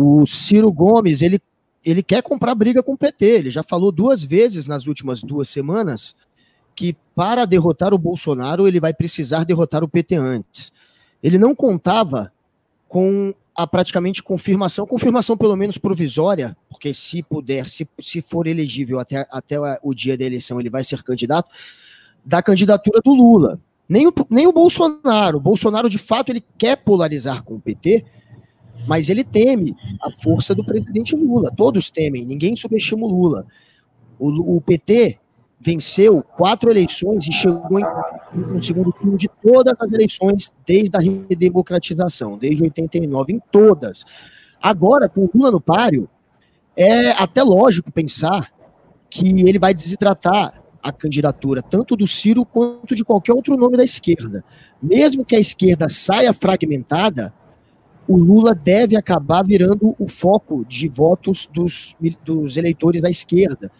O Ciro Gomes, ele, ele quer comprar briga com o PT. Ele já falou duas vezes nas últimas duas semanas que para derrotar o Bolsonaro, ele vai precisar derrotar o PT antes. Ele não contava com a praticamente confirmação, confirmação pelo menos provisória, porque se puder, se, se for elegível até, até o dia da eleição, ele vai ser candidato, da candidatura do Lula. Nem o, nem o Bolsonaro. O Bolsonaro, de fato, ele quer polarizar com o PT, mas ele teme a força do presidente Lula. Todos temem, ninguém subestima o Lula. O, o PT venceu quatro eleições e chegou em, no segundo turno de todas as eleições desde a redemocratização, desde 89, em todas. Agora, com o Lula no páreo, é até lógico pensar que ele vai desidratar a candidatura tanto do Ciro quanto de qualquer outro nome da esquerda. Mesmo que a esquerda saia fragmentada, o Lula deve acabar virando o foco de votos dos, dos eleitores da esquerda.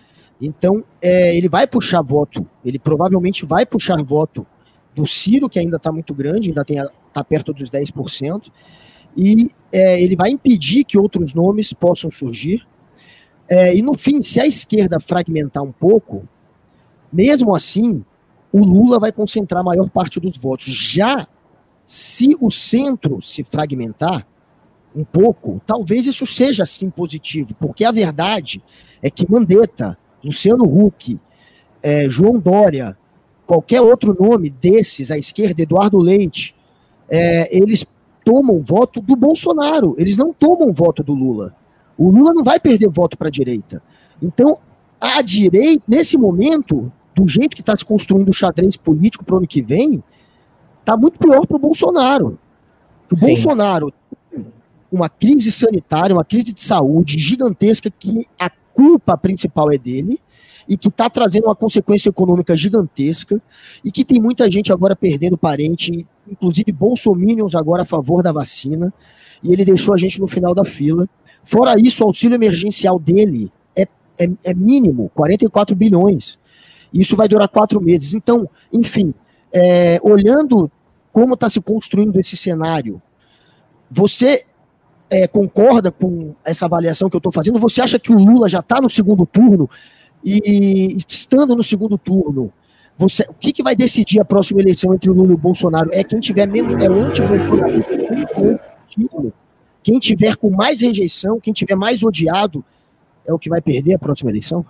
Então, é, ele vai puxar voto, ele provavelmente vai puxar voto do Ciro, que ainda está muito grande, ainda está perto dos 10%, e é, ele vai impedir que outros nomes possam surgir. É, e no fim, se a esquerda fragmentar um pouco, mesmo assim, o Lula vai concentrar a maior parte dos votos. Já se o centro se fragmentar um pouco, talvez isso seja sim positivo, porque a verdade é que Mandetta, Luciano Huck, é, João Dória, qualquer outro nome desses à esquerda, Eduardo Leite, é, eles tomam voto do Bolsonaro, eles não tomam voto do Lula. O Lula não vai perder voto para a direita. Então, a direita, nesse momento, do jeito que está se construindo o xadrez político para o ano que vem, está muito pior para o Bolsonaro. O Sim. Bolsonaro uma crise sanitária, uma crise de saúde gigantesca que a culpa principal é dele e que está trazendo uma consequência econômica gigantesca e que tem muita gente agora perdendo parente, inclusive bolsominions agora a favor da vacina, e ele deixou a gente no final da fila. Fora isso, o auxílio emergencial dele é, é, é mínimo, 44 bilhões. Isso vai durar quatro meses. Então, enfim, é, olhando como está se construindo esse cenário, você é, concorda com essa avaliação que eu estou fazendo? Você acha que o Lula já está no segundo turno? E estando no segundo turno, você, o que, que vai decidir a próxima eleição entre o Lula e o Bolsonaro? É quem tiver menos, é o anti-bolsonarista, quem tiver com mais rejeição, quem tiver mais odiado, é o que vai perder a próxima eleição?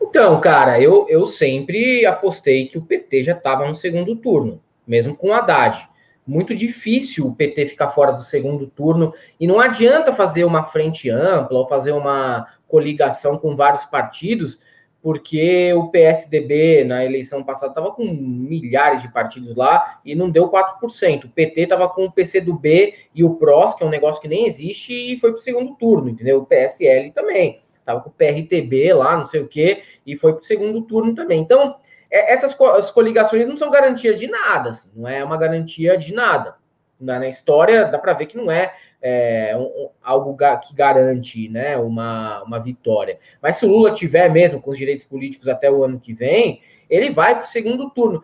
Então, cara, eu, eu sempre apostei que o PT já estava no segundo turno, mesmo com o Haddad muito difícil o PT ficar fora do segundo turno e não adianta fazer uma frente ampla ou fazer uma coligação com vários partidos, porque o PSDB na eleição passada estava com milhares de partidos lá e não deu 4%. O PT estava com o PCdoB e o PROS, que é um negócio que nem existe, e foi para o segundo turno, entendeu? O PSL também. Estava com o PRTB lá, não sei o quê, e foi para o segundo turno também. Então, é, essas co as coligações não são garantias de nada, assim, não é uma garantia de nada. Na, na história dá para ver que não é, é um, algo ga que garante né, uma, uma vitória. Mas se o Lula tiver mesmo com os direitos políticos até o ano que vem, ele vai para o segundo turno.